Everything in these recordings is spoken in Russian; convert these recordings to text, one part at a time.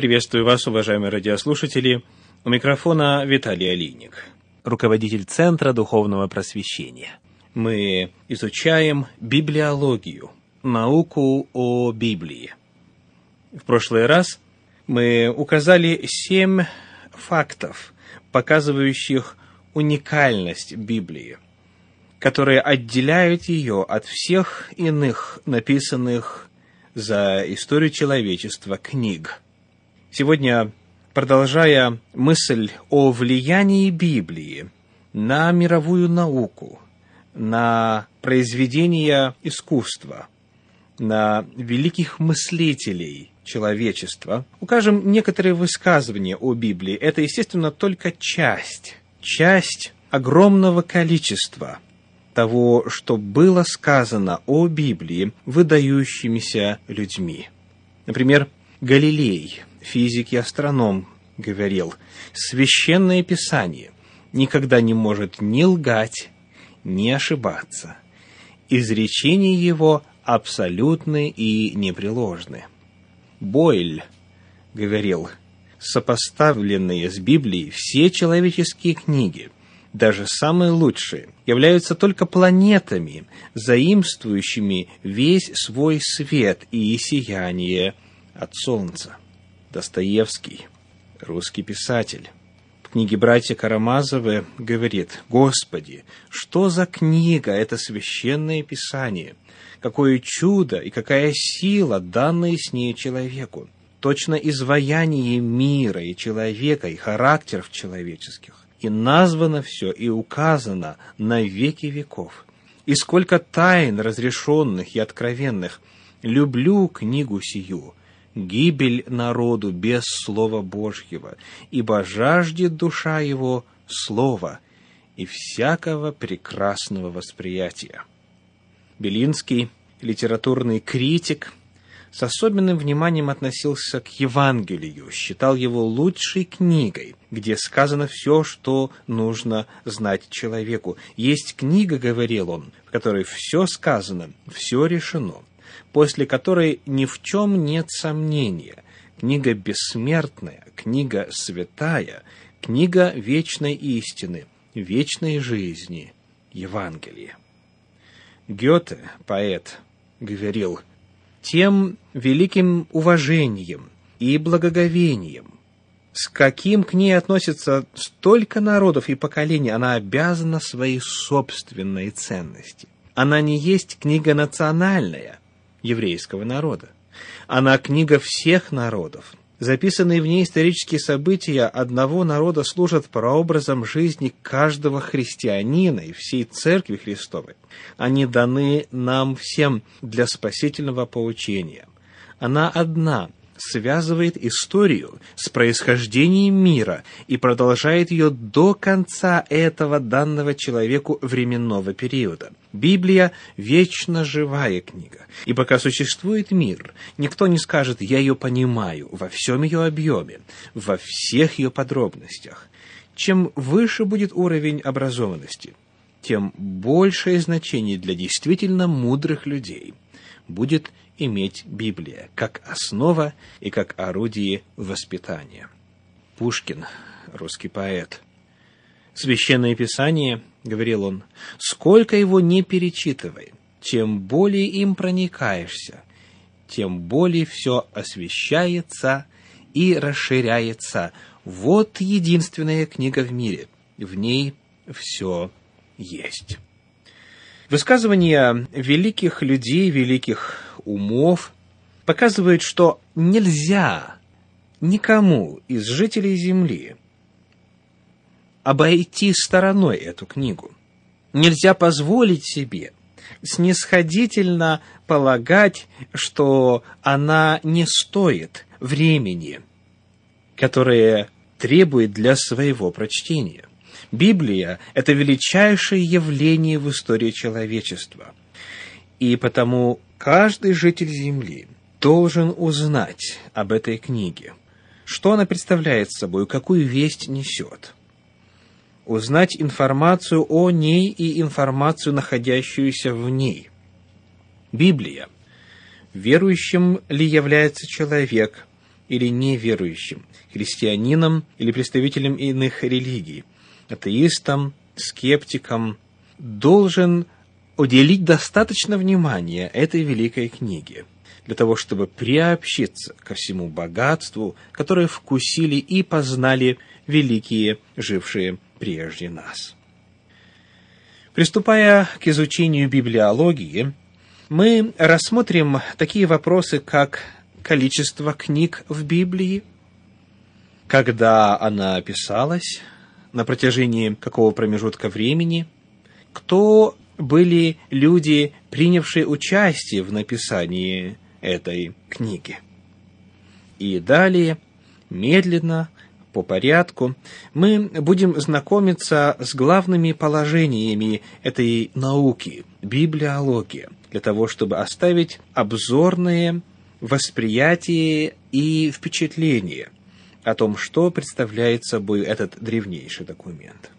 Приветствую вас, уважаемые радиослушатели. У микрофона Виталий Алиник, руководитель Центра Духовного Просвещения. Мы изучаем библиологию, науку о Библии. В прошлый раз мы указали семь фактов, показывающих уникальность Библии, которые отделяют ее от всех иных написанных за историю человечества книг. Сегодня, продолжая мысль о влиянии Библии на мировую науку, на произведения искусства, на великих мыслителей человечества, укажем некоторые высказывания о Библии. Это, естественно, только часть, часть огромного количества того, что было сказано о Библии выдающимися людьми. Например, Галилей, физик и астроном, говорил, «Священное Писание никогда не может ни лгать, ни ошибаться. Изречения его абсолютны и непреложны». Бойль говорил, «Сопоставленные с Библией все человеческие книги – даже самые лучшие, являются только планетами, заимствующими весь свой свет и сияние от Солнца. Достоевский, русский писатель. В книге «Братья Карамазовы» говорит, «Господи, что за книга это священное писание? Какое чудо и какая сила, данная с ней человеку! Точно изваяние мира и человека, и характеров человеческих и названо все, и указано на веки веков. И сколько тайн разрешенных и откровенных. Люблю книгу сию, гибель народу без Слова Божьего, ибо жаждет душа его Слова и всякого прекрасного восприятия. Белинский, литературный критик – с особенным вниманием относился к Евангелию, считал его лучшей книгой, где сказано все, что нужно знать человеку. Есть книга, говорил он, в которой все сказано, все решено, после которой ни в чем нет сомнения. Книга бессмертная, книга святая, книга вечной истины, вечной жизни, Евангелие. Гёте, поэт, говорил – тем великим уважением и благоговением, с каким к ней относится столько народов и поколений, она обязана своей собственной ценности. Она не есть книга национальная еврейского народа. Она книга всех народов, Записанные в ней исторические события одного народа служат прообразом жизни каждого христианина и всей Церкви Христовой. Они даны нам всем для спасительного поучения. Она одна – связывает историю с происхождением мира и продолжает ее до конца этого данного человеку временного периода. Библия – вечно живая книга. И пока существует мир, никто не скажет «я ее понимаю» во всем ее объеме, во всех ее подробностях. Чем выше будет уровень образованности, тем большее значение для действительно мудрых людей будет иметь Библия как основа и как орудие воспитания. Пушкин, русский поэт. Священное Писание, говорил он, сколько его не перечитывай, тем более им проникаешься, тем более все освещается и расширяется. Вот единственная книга в мире, в ней все есть. Высказывания великих людей, великих умов показывают, что нельзя никому из жителей Земли обойти стороной эту книгу. Нельзя позволить себе снисходительно полагать, что она не стоит времени, которое требует для своего прочтения. Библия – это величайшее явление в истории человечества. И потому каждый житель Земли должен узнать об этой книге. Что она представляет собой, какую весть несет. Узнать информацию о ней и информацию, находящуюся в ней. Библия. Верующим ли является человек или неверующим, христианинам или представителям иных религий, атеистам, скептикам, должен уделить достаточно внимания этой великой книге для того, чтобы приобщиться ко всему богатству, которое вкусили и познали великие, жившие прежде нас. Приступая к изучению библиологии, мы рассмотрим такие вопросы, как количество книг в Библии, когда она писалась, на протяжении какого промежутка времени, кто были люди, принявшие участие в написании этой книги. И далее, медленно, по порядку, мы будем знакомиться с главными положениями этой науки, библиологии, для того, чтобы оставить обзорные восприятие и впечатление о том, что представляет собой этот древнейший документ.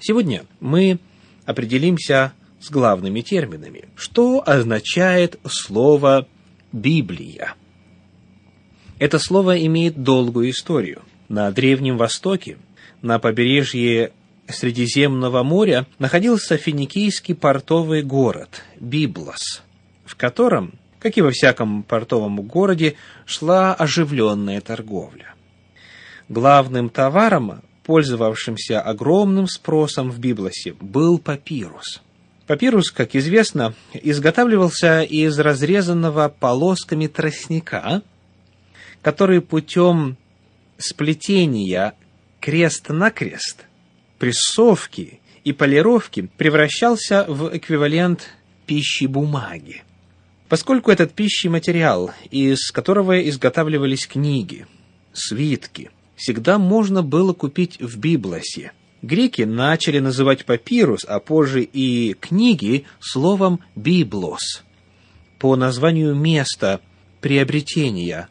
Сегодня мы определимся с главными терминами. Что означает слово «Библия»? Это слово имеет долгую историю – на Древнем Востоке, на побережье Средиземного моря, находился финикийский портовый город Библос, в котором, как и во всяком портовом городе, шла оживленная торговля. Главным товаром, пользовавшимся огромным спросом в Библосе, был папирус. Папирус, как известно, изготавливался из разрезанного полосками тростника, который путем сплетения крест-накрест, прессовки и полировки превращался в эквивалент пищи бумаги. Поскольку этот пищий материал, из которого изготавливались книги, свитки, всегда можно было купить в Библосе, греки начали называть папирус, а позже и книги словом «библос» по названию места приобретения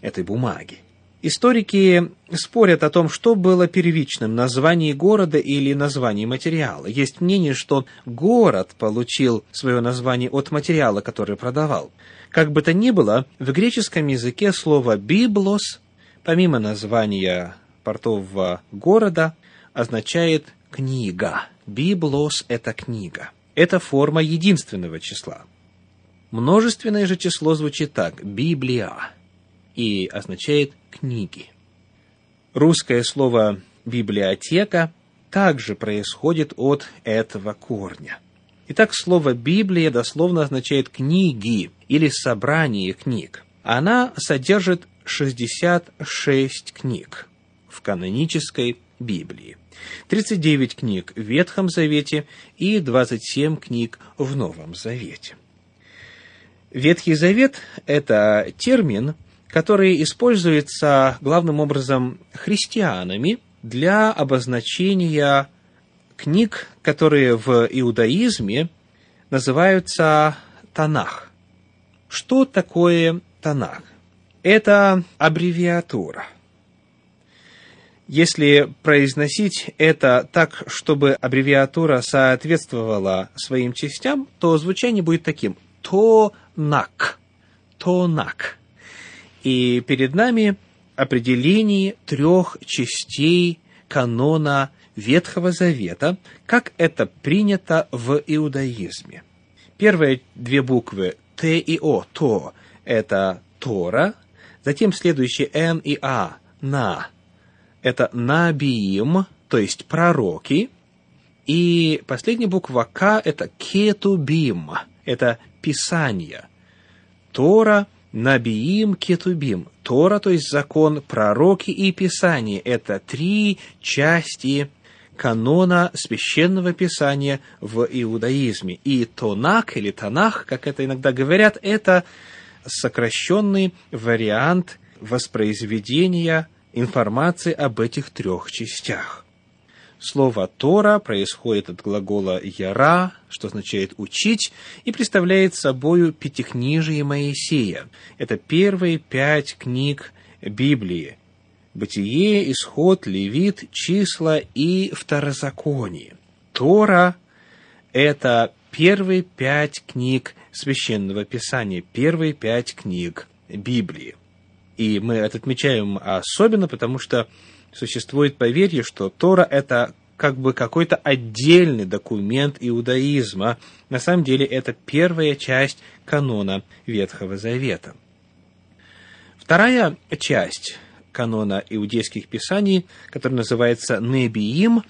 этой бумаги. Историки спорят о том, что было первичным, название города или название материала. Есть мнение, что город получил свое название от материала, который продавал. Как бы то ни было, в греческом языке слово «библос», помимо названия портового города, означает «книга». «Библос» — это книга. Это форма единственного числа. Множественное же число звучит так «библия» и означает «книги». Русское слово «библиотека» также происходит от этого корня. Итак, слово «Библия» дословно означает «книги» или «собрание книг». Она содержит 66 книг в канонической Библии, 39 книг в Ветхом Завете и 27 книг в Новом Завете. Ветхий Завет – это термин, который используется главным образом христианами для обозначения книг, которые в иудаизме называются Танах. Что такое Танах? Это аббревиатура. Если произносить это так, чтобы аббревиатура соответствовала своим частям, то звучание будет таким. Тонак. Тонак. И перед нами определение трех частей канона Ветхого Завета, как это принято в иудаизме. Первые две буквы Т и О, То, это Тора, затем следующие Н и А, На, это Набиим, то есть пророки, и последняя буква К – это Кетубим, это Писание. Тора – Набиим Кетубим. Тора, то есть закон, пророки и Писание. Это три части канона священного писания в иудаизме. И Тонак или Танах, как это иногда говорят, это сокращенный вариант воспроизведения информации об этих трех частях. Слово «тора» происходит от глагола «яра», что означает «учить», и представляет собою пятикнижие Моисея. Это первые пять книг Библии. Бытие, Исход, Левит, Числа и Второзаконие. Тора – это первые пять книг Священного Писания, первые пять книг Библии. И мы это отмечаем особенно, потому что существует поверье, что Тора – это как бы какой-то отдельный документ иудаизма. На самом деле это первая часть канона Ветхого Завета. Вторая часть канона иудейских писаний, которая называется Небиим,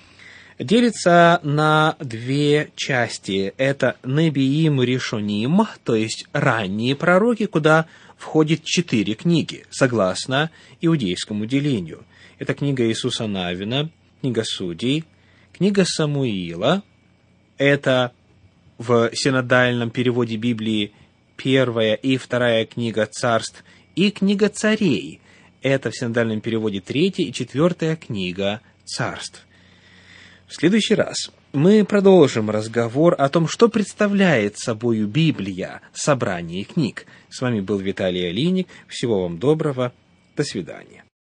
делится на две части. Это Небиим Ришоним, то есть ранние пророки, куда входит четыре книги, согласно иудейскому делению. Это книга Иисуса Навина, книга Судей, Книга Самуила – это в синодальном переводе Библии первая и вторая книга царств, и книга царей – это в синодальном переводе третья и четвертая книга царств. В следующий раз мы продолжим разговор о том, что представляет собою Библия, собрание книг. С вами был Виталий Алиник. Всего вам доброго. До свидания.